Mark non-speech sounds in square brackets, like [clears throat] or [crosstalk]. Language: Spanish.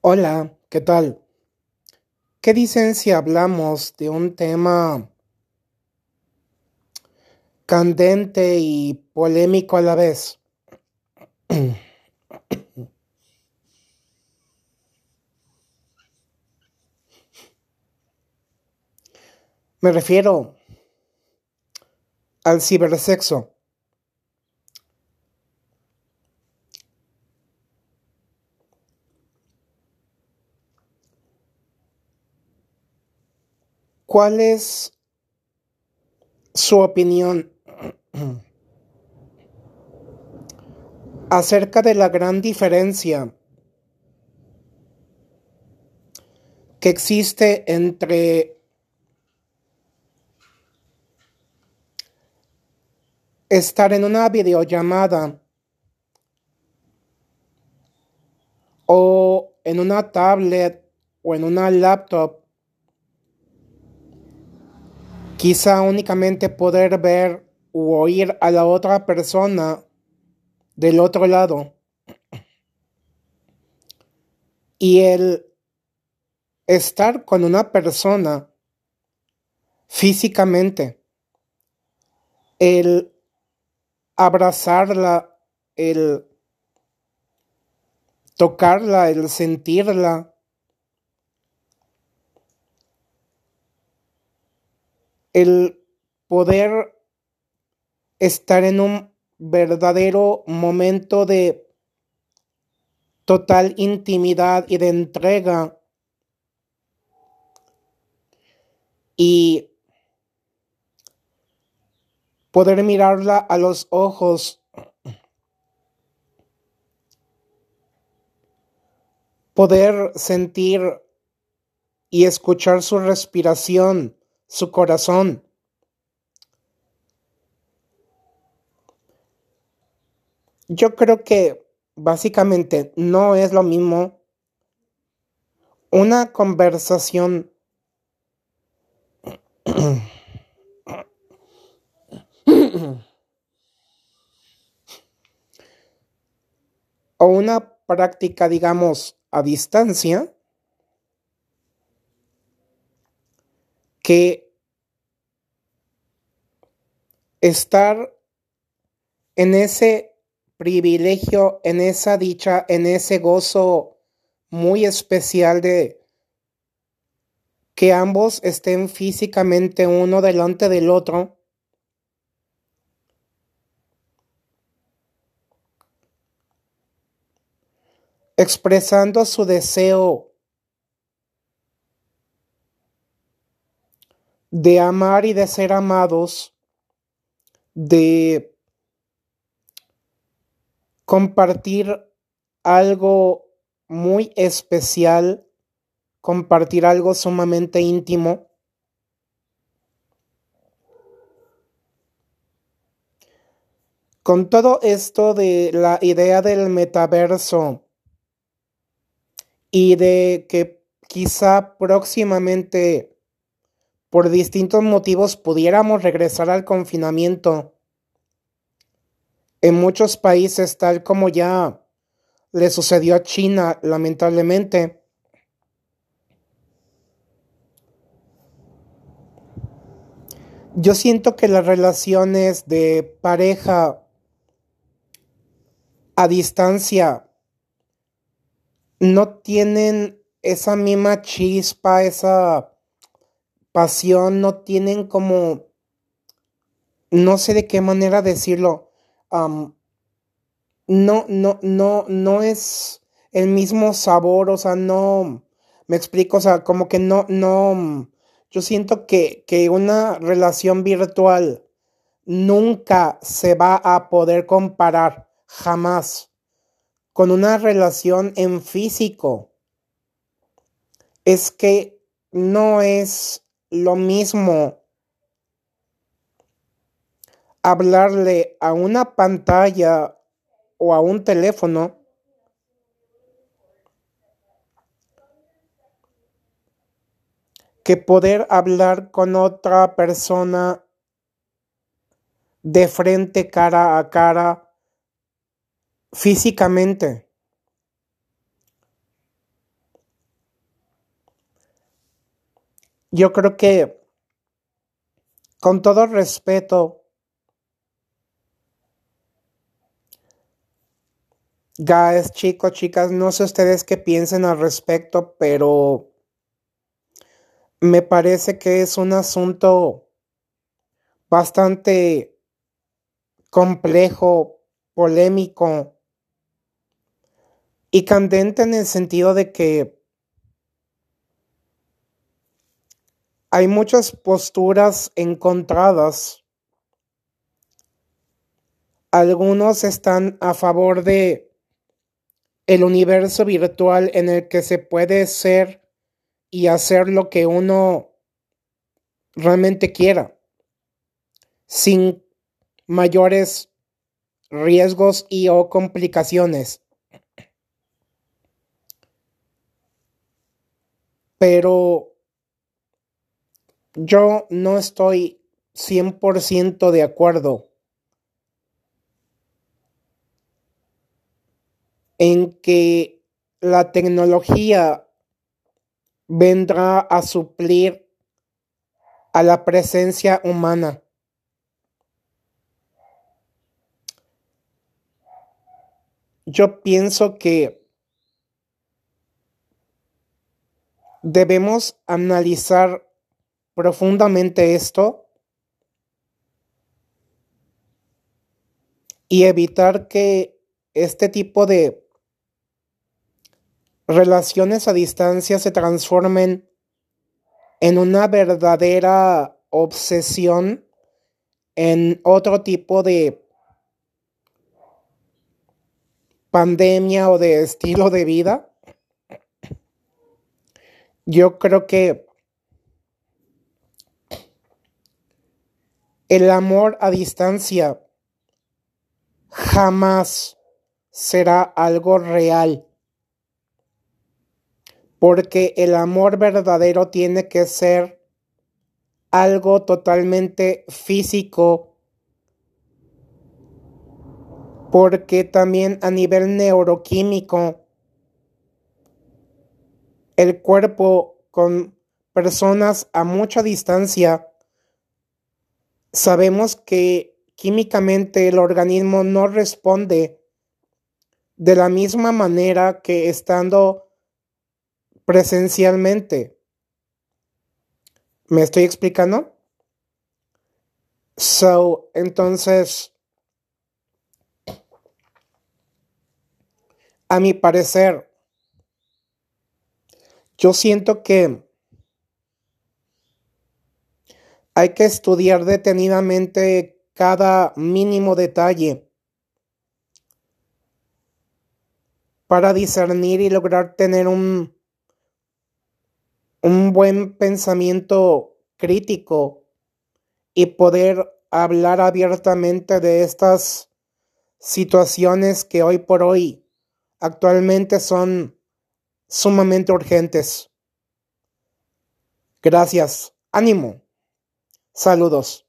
Hola, ¿qué tal? ¿Qué dicen si hablamos de un tema candente y polémico a la vez? Me refiero al cibersexo. ¿Cuál es su opinión acerca de la gran diferencia que existe entre estar en una videollamada o en una tablet o en una laptop Quizá únicamente poder ver u oír a la otra persona del otro lado. Y el estar con una persona físicamente, el abrazarla, el tocarla, el sentirla, el poder estar en un verdadero momento de total intimidad y de entrega y poder mirarla a los ojos, poder sentir y escuchar su respiración su corazón. Yo creo que básicamente no es lo mismo una conversación [clears throat] o una práctica, digamos, a distancia que estar en ese privilegio, en esa dicha, en ese gozo muy especial de que ambos estén físicamente uno delante del otro. expresando su deseo de amar y de ser amados, de compartir algo muy especial, compartir algo sumamente íntimo. Con todo esto de la idea del metaverso y de que quizá próximamente por distintos motivos pudiéramos regresar al confinamiento. En muchos países, tal como ya le sucedió a China, lamentablemente, yo siento que las relaciones de pareja a distancia no tienen esa misma chispa, esa pasión, no tienen como, no sé de qué manera decirlo, no, no, no, no es el mismo sabor, o sea, no, me explico, o sea, como que no, no, yo siento que, que una relación virtual nunca se va a poder comparar, jamás, con una relación en físico. Es que no es lo mismo hablarle a una pantalla o a un teléfono que poder hablar con otra persona de frente, cara a cara, físicamente. Yo creo que, con todo respeto, guys, chicos, chicas, no sé ustedes qué piensen al respecto, pero me parece que es un asunto bastante complejo, polémico y candente en el sentido de que hay muchas posturas encontradas. Algunos están a favor de el universo virtual en el que se puede ser y hacer lo que uno realmente quiera, sin mayores riesgos y o complicaciones. Pero yo no estoy 100% de acuerdo en que la tecnología vendrá a suplir a la presencia humana. Yo pienso que debemos analizar profundamente esto y evitar que este tipo de relaciones a distancia se transformen en una verdadera obsesión en otro tipo de pandemia o de estilo de vida. Yo creo que el amor a distancia jamás será algo real porque el amor verdadero tiene que ser algo totalmente físico, porque también a nivel neuroquímico, el cuerpo con personas a mucha distancia, sabemos que químicamente el organismo no responde de la misma manera que estando presencialmente. ¿Me estoy explicando? So, entonces, a mi parecer, yo siento que hay que estudiar detenidamente cada mínimo detalle para discernir y lograr tener un un buen pensamiento crítico y poder hablar abiertamente de estas situaciones que hoy por hoy actualmente son sumamente urgentes. Gracias. Ánimo. Saludos.